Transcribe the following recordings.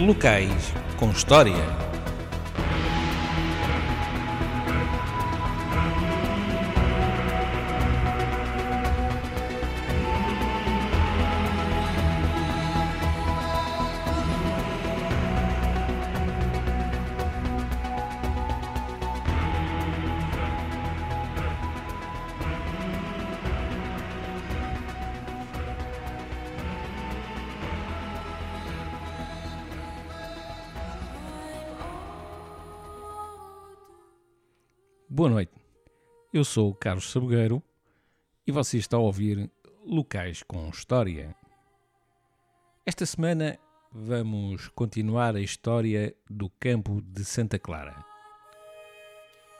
Locais com História. Boa noite. Eu sou o Carlos Sabogueiro e você está a ouvir Locais com História. Esta semana vamos continuar a história do campo de Santa Clara.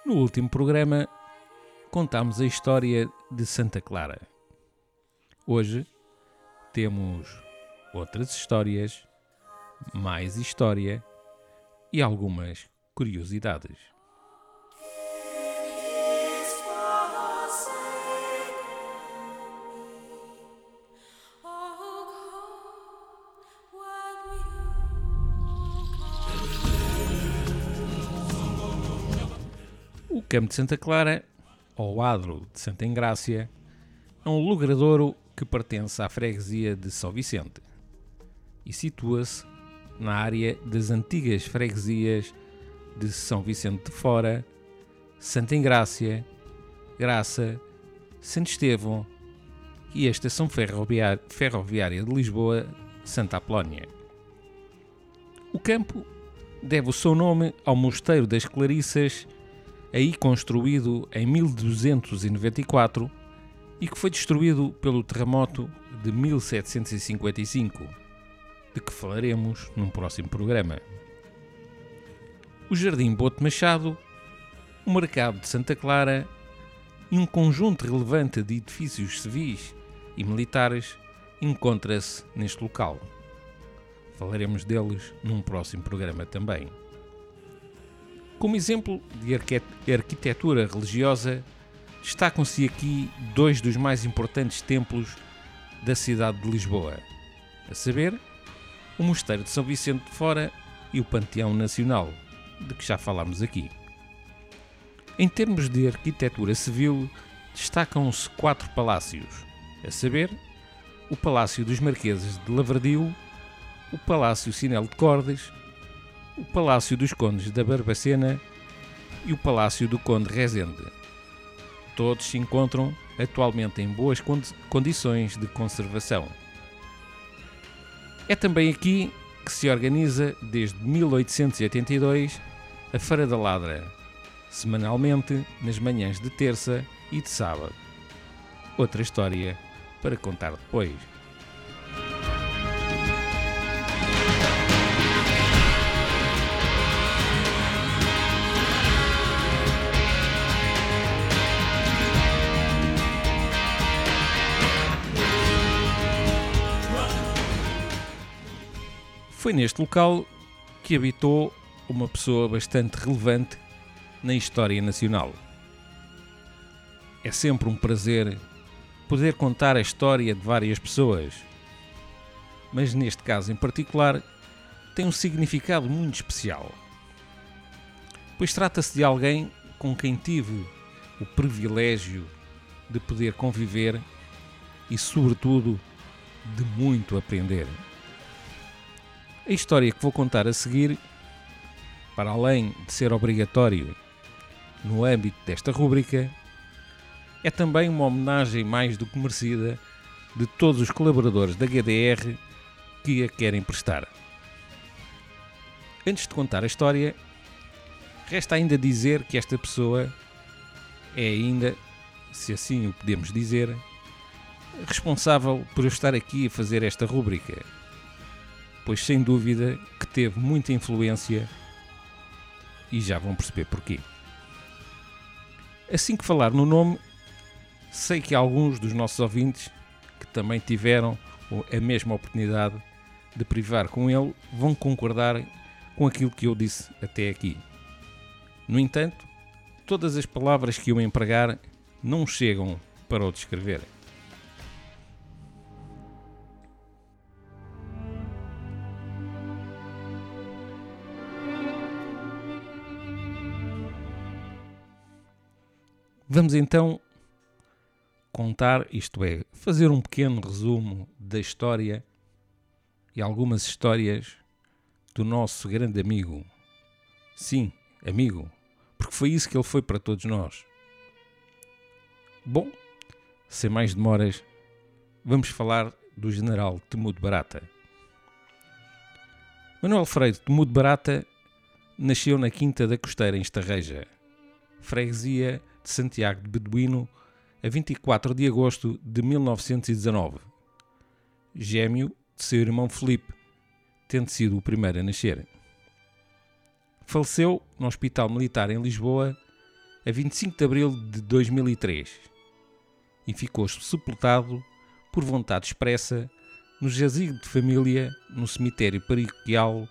No último programa contámos a história de Santa Clara. Hoje temos outras histórias, mais história e algumas curiosidades. Campo de Santa Clara, ou Adro de Santa Engrácia, é um logradouro que pertence à freguesia de São Vicente e situa-se na área das antigas freguesias de São Vicente de Fora, Santa Engrácia, Graça, Santo Estevão e a Estação Ferroviária, Ferroviária de Lisboa, Santa Apolónia. O campo deve o seu nome ao Mosteiro das Clarissas, aí construído em 1294 e que foi destruído pelo terremoto de 1755, de que falaremos num próximo programa. O Jardim Bote Machado, o Mercado de Santa Clara e um conjunto relevante de edifícios civis e militares encontra-se neste local. Falaremos deles num próximo programa também. Como exemplo de arquitetura religiosa, destacam-se aqui dois dos mais importantes templos da cidade de Lisboa, a saber, o Mosteiro de São Vicente de Fora e o Panteão Nacional, de que já falámos aqui. Em termos de arquitetura civil, destacam-se quatro palácios, a saber, o Palácio dos Marqueses de Lavradio, o Palácio Sinel de Cordes, o Palácio dos Condes da Barbacena e o Palácio do Conde Rezende. Todos se encontram atualmente em boas condições de conservação. É também aqui que se organiza, desde 1882, a Feira da Ladra, semanalmente nas manhãs de terça e de sábado. Outra história para contar depois. Foi neste local que habitou uma pessoa bastante relevante na história nacional. É sempre um prazer poder contar a história de várias pessoas, mas neste caso em particular tem um significado muito especial, pois trata-se de alguém com quem tive o privilégio de poder conviver e, sobretudo, de muito aprender. A história que vou contar a seguir, para além de ser obrigatório no âmbito desta rúbrica, é também uma homenagem mais do que merecida de todos os colaboradores da GDR que a querem prestar. Antes de contar a história, resta ainda dizer que esta pessoa é ainda, se assim o podemos dizer, responsável por eu estar aqui a fazer esta rúbrica pois sem dúvida que teve muita influência e já vão perceber porquê. Assim que falar no nome, sei que alguns dos nossos ouvintes que também tiveram a mesma oportunidade de privar com ele vão concordar com aquilo que eu disse até aqui. No entanto, todas as palavras que eu empregar não chegam para o descrever. Vamos então contar, isto é, fazer um pequeno resumo da história e algumas histórias do nosso grande amigo. Sim, amigo, porque foi isso que ele foi para todos nós. Bom, sem mais demoras, vamos falar do general Temudo Barata. Manuel Freire Temudo Barata nasceu na Quinta da Costeira, em Estarreja, freguesia de Santiago de Beduíno, a 24 de agosto de 1919. Gêmeo de seu irmão Felipe, tendo sido o primeiro a nascer. Faleceu no Hospital Militar em Lisboa a 25 de abril de 2003 e ficou sepultado por vontade expressa no jazigo de família no cemitério paroquial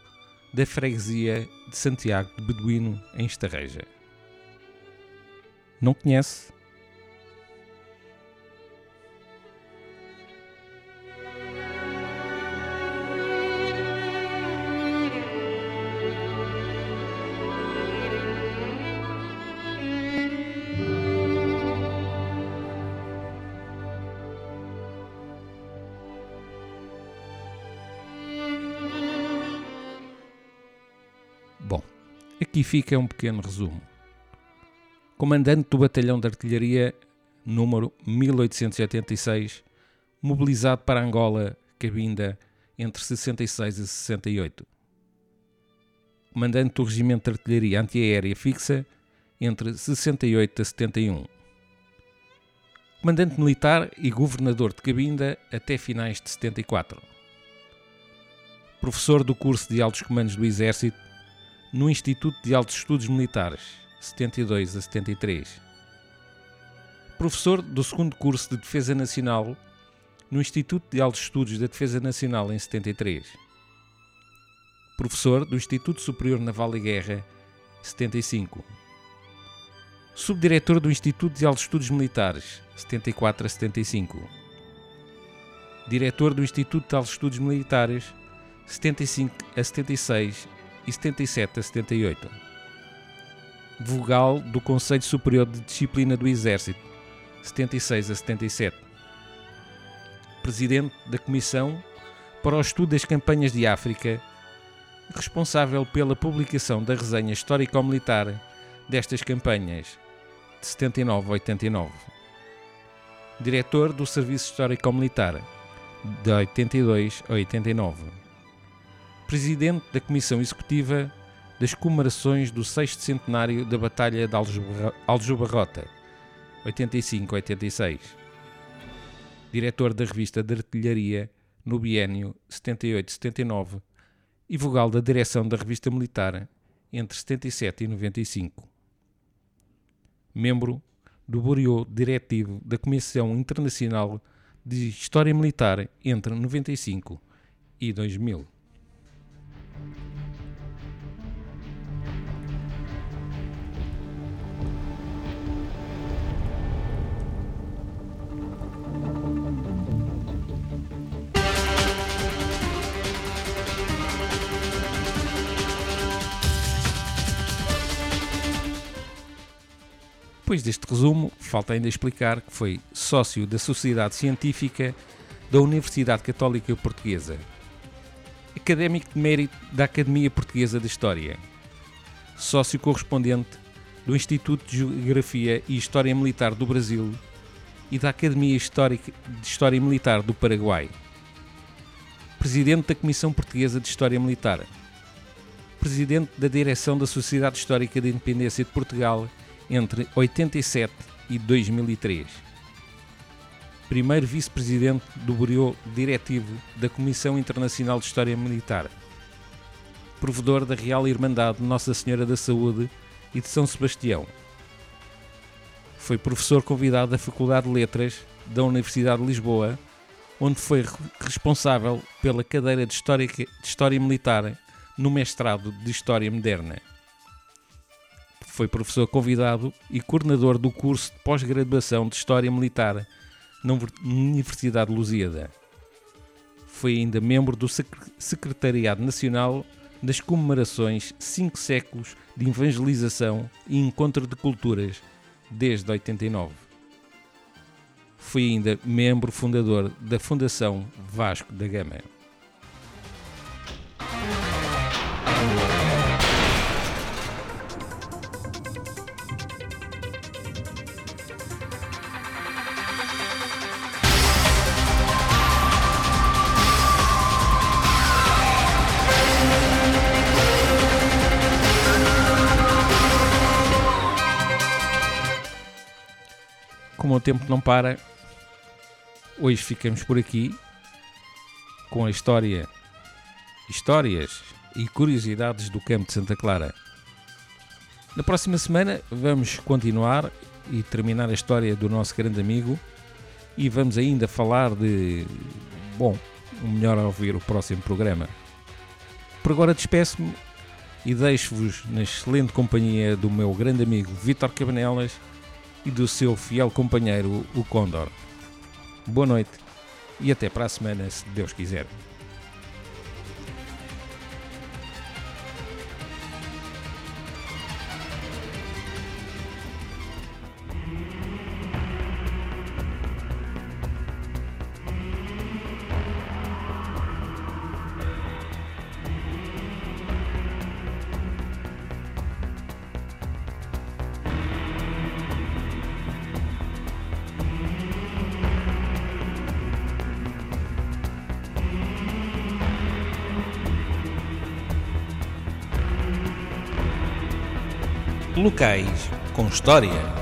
da freguesia de Santiago de Beduíno, em Estarreja. Não conhece? Aqui fica um pequeno resumo. Comandante do Batalhão de Artilharia número 1886, mobilizado para Angola, Cabinda, entre 66 e 68. Comandante do Regimento de Artilharia Antiaérea Fixa, entre 68 a 71. Comandante Militar e Governador de Cabinda até finais de 74. Professor do curso de Altos Comandos do Exército no Instituto de Altos Estudos Militares, 72 a 73. Professor do segundo curso de Defesa Nacional no Instituto de Altos Estudos da Defesa Nacional em 73. Professor do Instituto Superior Naval e Guerra, 75. Subdiretor do Instituto de Altos Estudos Militares, 74 a 75. Diretor do Instituto de Altos Estudos Militares, 75 a 76 e 77 a 78. Vogal do Conselho Superior de Disciplina do Exército, 76 a 77. Presidente da Comissão para o Estudo das Campanhas de África, responsável pela publicação da resenha histórico-militar destas campanhas, de 79 a 89. Diretor do Serviço Histórico-Militar, de 82 a 89 presidente da Comissão Executiva das comemorações do 6 centenário da Batalha de Aljubarrota, 85-86. Diretor da revista de artilharia no biênio 78-79 e vogal da direção da revista militar entre 77 e 95. Membro do Bureau Diretivo da Comissão Internacional de História Militar entre 95 e 2000. Depois deste resumo, falta ainda explicar que foi sócio da Sociedade Científica da Universidade Católica Portuguesa, académico de mérito da Academia Portuguesa de História, sócio correspondente do Instituto de Geografia e História Militar do Brasil e da Academia Histórica de História Militar do Paraguai, presidente da Comissão Portuguesa de História Militar, presidente da direção da Sociedade Histórica de Independência de Portugal entre 87 e 2003. Primeiro vice-presidente do Bureau Diretivo da Comissão Internacional de História Militar. Provedor da Real Irmandade Nossa Senhora da Saúde e de São Sebastião. Foi professor convidado da Faculdade de Letras da Universidade de Lisboa, onde foi responsável pela cadeira de História, de História Militar no mestrado de História Moderna. Foi professor convidado e coordenador do curso de pós-graduação de História Militar na Universidade de Lusíada. Foi ainda membro do Secretariado Nacional das comemorações Cinco Séculos de Evangelização e Encontro de Culturas desde 89. Foi ainda membro fundador da Fundação Vasco da Gama. Como o tempo não para, hoje ficamos por aqui com a história, histórias e curiosidades do campo de Santa Clara. Na próxima semana vamos continuar e terminar a história do nosso grande amigo e vamos ainda falar de. Bom, o melhor a ouvir o próximo programa. Por agora despeço-me e deixo-vos na excelente companhia do meu grande amigo Vítor Cabanelas e do seu fiel companheiro, o Condor. Boa noite e até para a semana, se Deus quiser. Locais com história.